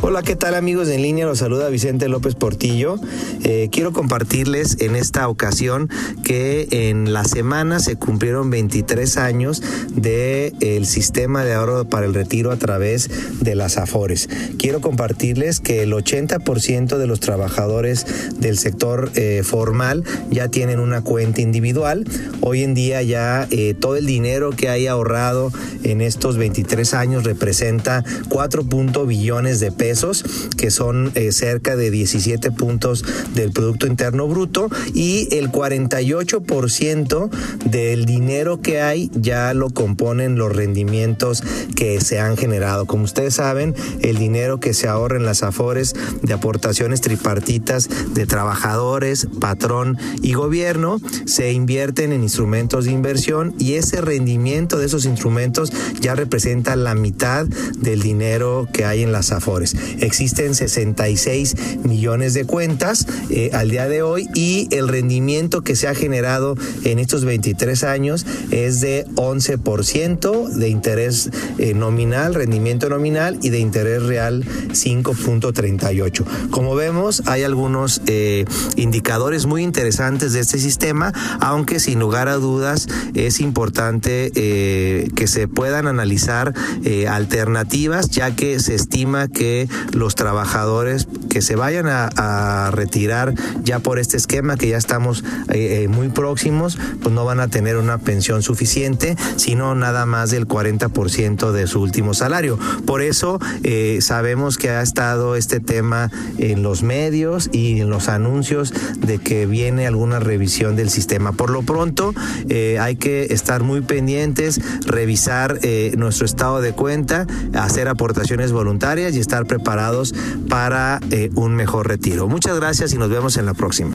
Hola, ¿qué tal amigos en línea? Los saluda Vicente López Portillo. Eh, quiero compartirles en esta ocasión que en la semana se cumplieron 23 años del el sistema de ahorro para el retiro a través de las AFORES. Quiero compartirles que el 80% de los trabajadores del sector eh, formal ya tienen una cuenta individual. Hoy en día ya eh, todo el dinero que hay ahorrado en estos 23 años representa 4. billones de pesos que son eh, cerca de 17 puntos del Producto Interno Bruto, y el 48% del dinero que hay ya lo componen los rendimientos que se han generado. Como ustedes saben, el dinero que se ahorra en las AFORES de aportaciones tripartitas de trabajadores, patrón y gobierno se invierten en instrumentos de inversión y ese rendimiento de esos instrumentos ya representa la mitad del dinero que hay en las AFORES. Existen 66 millones de cuentas eh, al día de hoy y el rendimiento que se ha generado en estos 23 años es de 11% de interés eh, nominal, rendimiento nominal y de interés real 5.38. Como vemos, hay algunos eh, indicadores muy interesantes de este sistema, aunque sin lugar a dudas es importante que se puedan analizar alternativas, ya que se estima que los trabajadores que se vayan a, retirar ya por este esquema, que ya estamos eh, eh, muy próximos, pues no van a tener una pensión suficiente, sino nada más del 40% de su último salario. Por eso eh, sabemos que ha estado este tema en los medios y en los anuncios de que viene alguna revisión del sistema. Por lo pronto, hay que estar muy pendientes, revisar nuestro estado de cuenta, hacer aportaciones voluntarias y estar preparados para eh, un mejor retiro. Muchas gracias y nos vemos en la próxima.